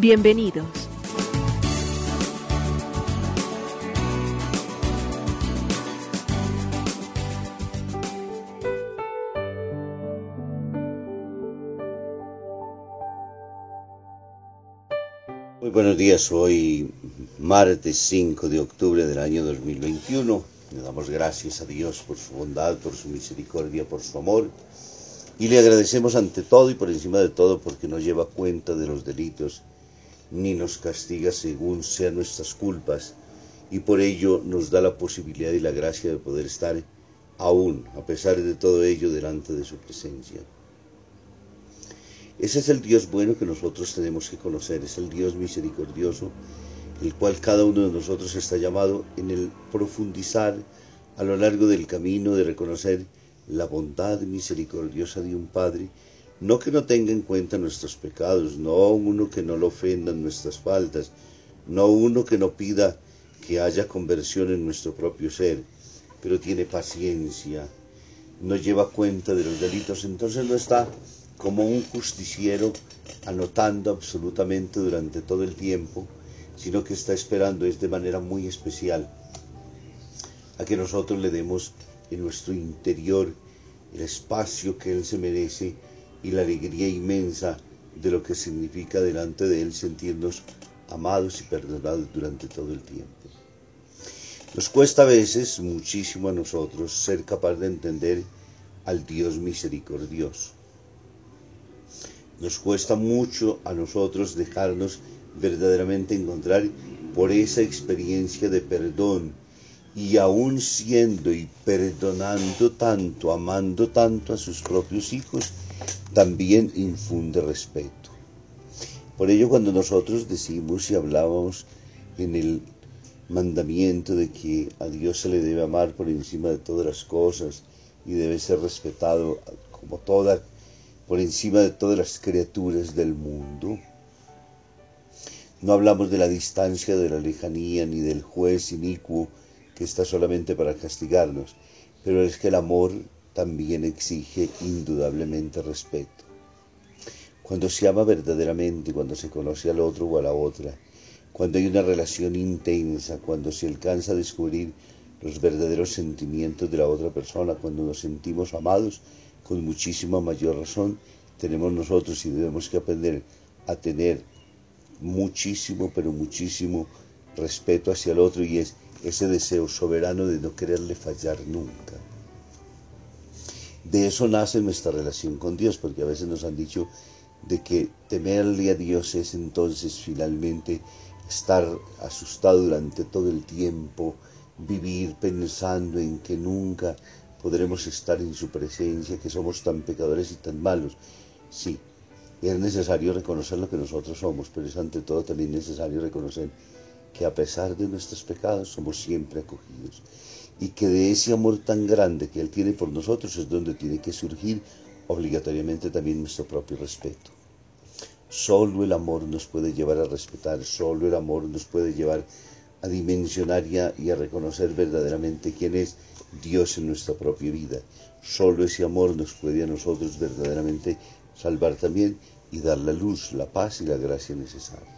Bienvenidos. Muy buenos días, hoy martes 5 de octubre del año 2021. Le damos gracias a Dios por su bondad, por su misericordia, por su amor. Y le agradecemos ante todo y por encima de todo porque no lleva cuenta de los delitos ni nos castiga según sean nuestras culpas. Y por ello nos da la posibilidad y la gracia de poder estar aún, a pesar de todo ello, delante de su presencia. Ese es el Dios bueno que nosotros tenemos que conocer, es el Dios misericordioso, el cual cada uno de nosotros está llamado en el profundizar a lo largo del camino de reconocer la bondad misericordiosa de un Padre, no que no tenga en cuenta nuestros pecados, no uno que no lo ofenda en nuestras faltas, no uno que no pida que haya conversión en nuestro propio ser, pero tiene paciencia, no lleva cuenta de los delitos, entonces no está como un justiciero anotando absolutamente durante todo el tiempo, sino que está esperando es de manera muy especial a que nosotros le demos en nuestro interior el espacio que Él se merece y la alegría inmensa de lo que significa delante de Él sentirnos amados y perdonados durante todo el tiempo. Nos cuesta a veces muchísimo a nosotros ser capaz de entender al Dios misericordioso. Nos cuesta mucho a nosotros dejarnos verdaderamente encontrar por esa experiencia de perdón y aún siendo y perdonando tanto, amando tanto a sus propios hijos, también infunde respeto. Por ello cuando nosotros decimos y hablábamos en el mandamiento de que a Dios se le debe amar por encima de todas las cosas y debe ser respetado como toda por encima de todas las criaturas del mundo. No hablamos de la distancia, de la lejanía, ni del juez inicuo que está solamente para castigarnos, pero es que el amor también exige indudablemente respeto. Cuando se ama verdaderamente, cuando se conoce al otro o a la otra, cuando hay una relación intensa, cuando se alcanza a descubrir los verdaderos sentimientos de la otra persona, cuando nos sentimos amados, con muchísima mayor razón tenemos nosotros y debemos que aprender a tener muchísimo, pero muchísimo respeto hacia el otro y es ese deseo soberano de no quererle fallar nunca. De eso nace nuestra relación con Dios, porque a veces nos han dicho de que temerle a Dios es entonces finalmente estar asustado durante todo el tiempo, vivir pensando en que nunca podremos estar en su presencia, que somos tan pecadores y tan malos. Sí, es necesario reconocer lo que nosotros somos, pero es ante todo también necesario reconocer que a pesar de nuestros pecados somos siempre acogidos y que de ese amor tan grande que Él tiene por nosotros es donde tiene que surgir obligatoriamente también nuestro propio respeto. Solo el amor nos puede llevar a respetar, solo el amor nos puede llevar a dimensionar y a, y a reconocer verdaderamente quién es Dios en nuestra propia vida. Solo ese amor nos puede a nosotros verdaderamente salvar también y dar la luz, la paz y la gracia necesaria.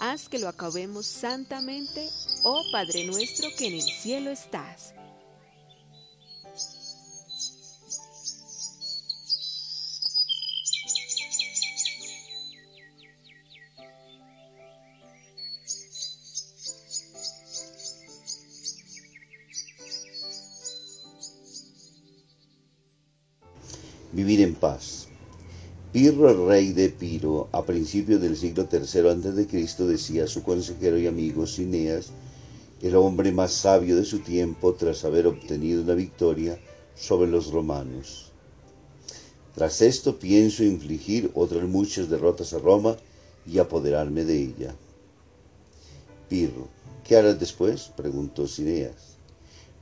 Haz que lo acabemos santamente, oh Padre nuestro que en el cielo estás. vivir en paz. Pirro, rey de Piro, a principios del siglo III a.C., decía a su consejero y amigo Cineas, el hombre más sabio de su tiempo tras haber obtenido una victoria sobre los romanos. Tras esto pienso infligir otras muchas derrotas a Roma y apoderarme de ella. Pirro, ¿qué harás después? preguntó Cineas.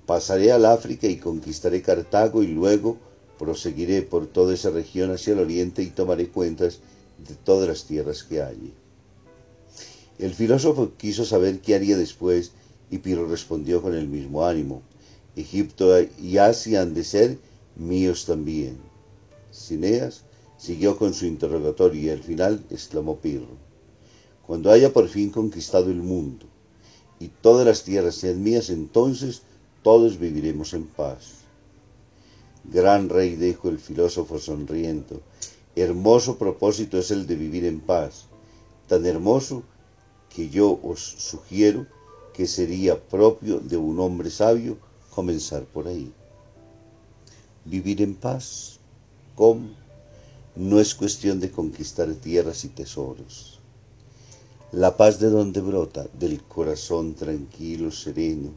Pasaré al África y conquistaré Cartago y luego proseguiré por toda esa región hacia el oriente y tomaré cuentas de todas las tierras que hay. El filósofo quiso saber qué haría después y Piro respondió con el mismo ánimo. Egipto y Asia han de ser míos también. Cineas siguió con su interrogatorio y al final exclamó Pirro, cuando haya por fin conquistado el mundo y todas las tierras sean mías, entonces todos viviremos en paz. Gran rey, dijo el filósofo sonriendo, hermoso propósito es el de vivir en paz, tan hermoso que yo os sugiero que sería propio de un hombre sabio comenzar por ahí. Vivir en paz, ¿cómo? No es cuestión de conquistar tierras y tesoros. La paz de donde brota, del corazón tranquilo, sereno.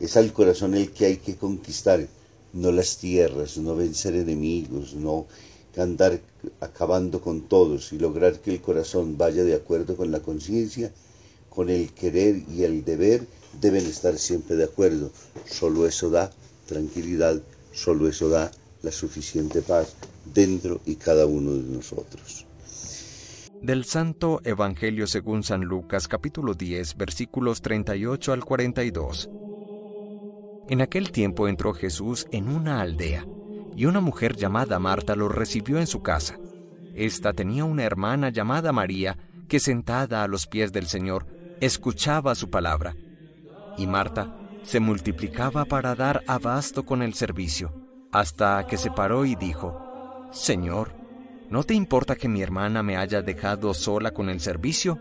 Es al corazón el que hay que conquistar no las tierras, no vencer enemigos, no andar acabando con todos y lograr que el corazón vaya de acuerdo con la conciencia, con el querer y el deber, deben estar siempre de acuerdo. Solo eso da tranquilidad, solo eso da la suficiente paz dentro y cada uno de nosotros. Del Santo Evangelio según San Lucas capítulo 10 versículos 38 al 42. En aquel tiempo entró Jesús en una aldea, y una mujer llamada Marta lo recibió en su casa. Esta tenía una hermana llamada María, que sentada a los pies del Señor, escuchaba su palabra. Y Marta se multiplicaba para dar abasto con el servicio, hasta que se paró y dijo, Señor, ¿no te importa que mi hermana me haya dejado sola con el servicio?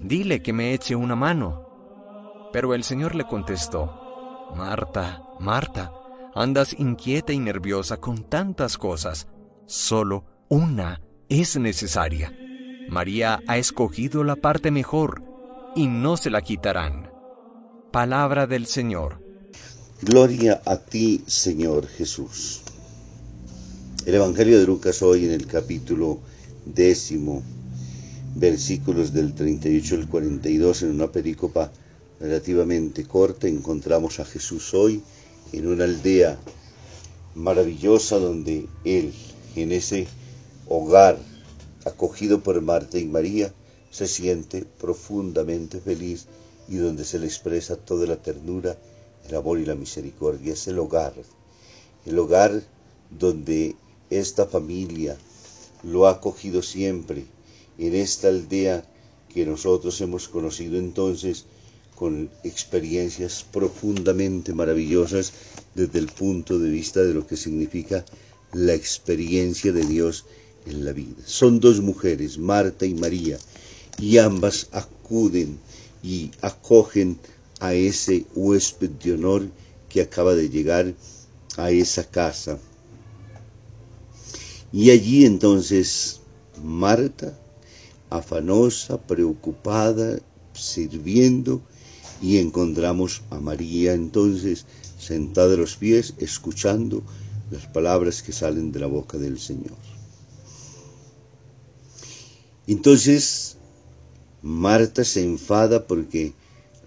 Dile que me eche una mano. Pero el Señor le contestó, Marta, Marta, andas inquieta y nerviosa con tantas cosas. Solo una es necesaria. María ha escogido la parte mejor y no se la quitarán. Palabra del Señor. Gloria a ti, Señor Jesús. El Evangelio de Lucas hoy en el capítulo décimo, versículos del 38 al 42 en una pericopa relativamente corta encontramos a Jesús hoy en una aldea maravillosa donde Él, en ese hogar acogido por Marta y María, se siente profundamente feliz y donde se le expresa toda la ternura, el amor y la misericordia. Es el hogar, el hogar donde esta familia lo ha acogido siempre, en esta aldea que nosotros hemos conocido entonces con experiencias profundamente maravillosas desde el punto de vista de lo que significa la experiencia de Dios en la vida. Son dos mujeres, Marta y María, y ambas acuden y acogen a ese huésped de honor que acaba de llegar a esa casa. Y allí entonces Marta, afanosa, preocupada, sirviendo, y encontramos a María entonces sentada a los pies escuchando las palabras que salen de la boca del Señor. Entonces Marta se enfada porque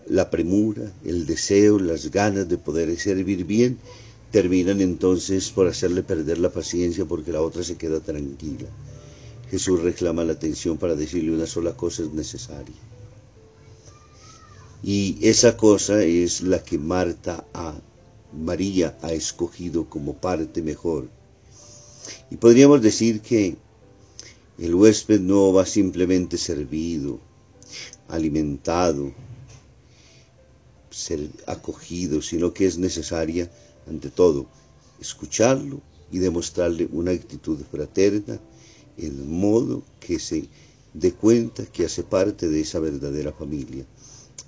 la premura, el deseo, las ganas de poder servir bien terminan entonces por hacerle perder la paciencia porque la otra se queda tranquila. Jesús reclama la atención para decirle una sola cosa es necesaria. Y esa cosa es la que Marta a María ha escogido como parte mejor. Y podríamos decir que el huésped no va simplemente servido, alimentado, ser acogido, sino que es necesaria, ante todo, escucharlo y demostrarle una actitud fraterna, en modo que se dé cuenta que hace parte de esa verdadera familia.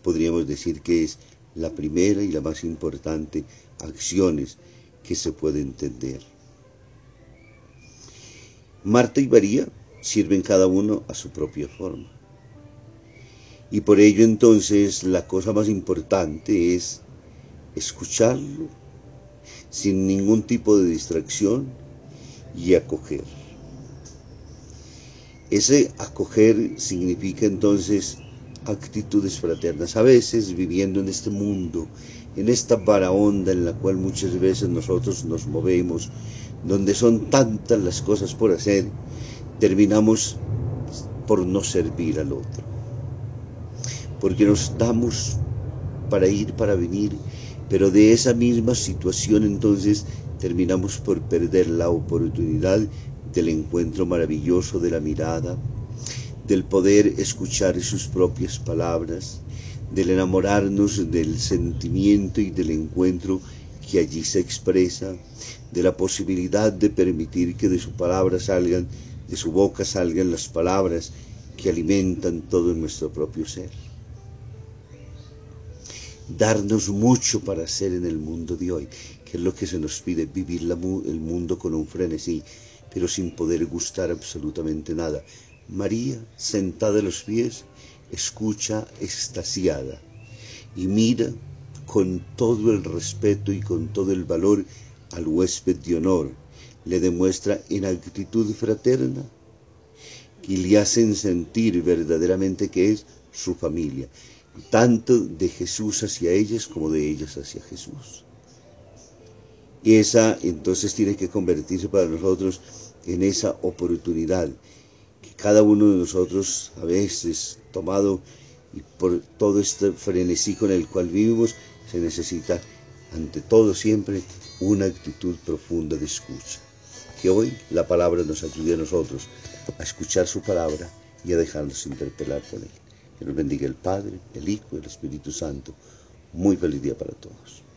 Podríamos decir que es la primera y la más importante acciones que se puede entender. Marta y María sirven cada uno a su propia forma. Y por ello entonces la cosa más importante es escucharlo sin ningún tipo de distracción y acoger. Ese acoger significa entonces actitudes fraternas. A veces viviendo en este mundo, en esta onda en la cual muchas veces nosotros nos movemos, donde son tantas las cosas por hacer, terminamos por no servir al otro. Porque nos damos para ir, para venir, pero de esa misma situación entonces terminamos por perder la oportunidad del encuentro maravilloso de la mirada, del poder escuchar sus propias palabras, del enamorarnos del sentimiento y del encuentro que allí se expresa, de la posibilidad de permitir que de su palabra salgan, de su boca salgan las palabras que alimentan todo nuestro propio ser. Darnos mucho para hacer en el mundo de hoy, que es lo que se nos pide, vivir el mundo con un frenesí, pero sin poder gustar absolutamente nada, María, sentada a los pies, escucha extasiada y mira con todo el respeto y con todo el valor al huésped de honor. Le demuestra en actitud fraterna y le hacen sentir verdaderamente que es su familia, tanto de Jesús hacia ellas como de ellas hacia Jesús. Y esa entonces tiene que convertirse para nosotros en esa oportunidad cada uno de nosotros a veces tomado y por todo este frenesí con el cual vivimos se necesita ante todo siempre una actitud profunda de escucha. Que hoy la palabra nos ayude a nosotros a escuchar su palabra y a dejarnos interpelar por él. Que nos bendiga el Padre, el Hijo y el Espíritu Santo. Muy feliz día para todos.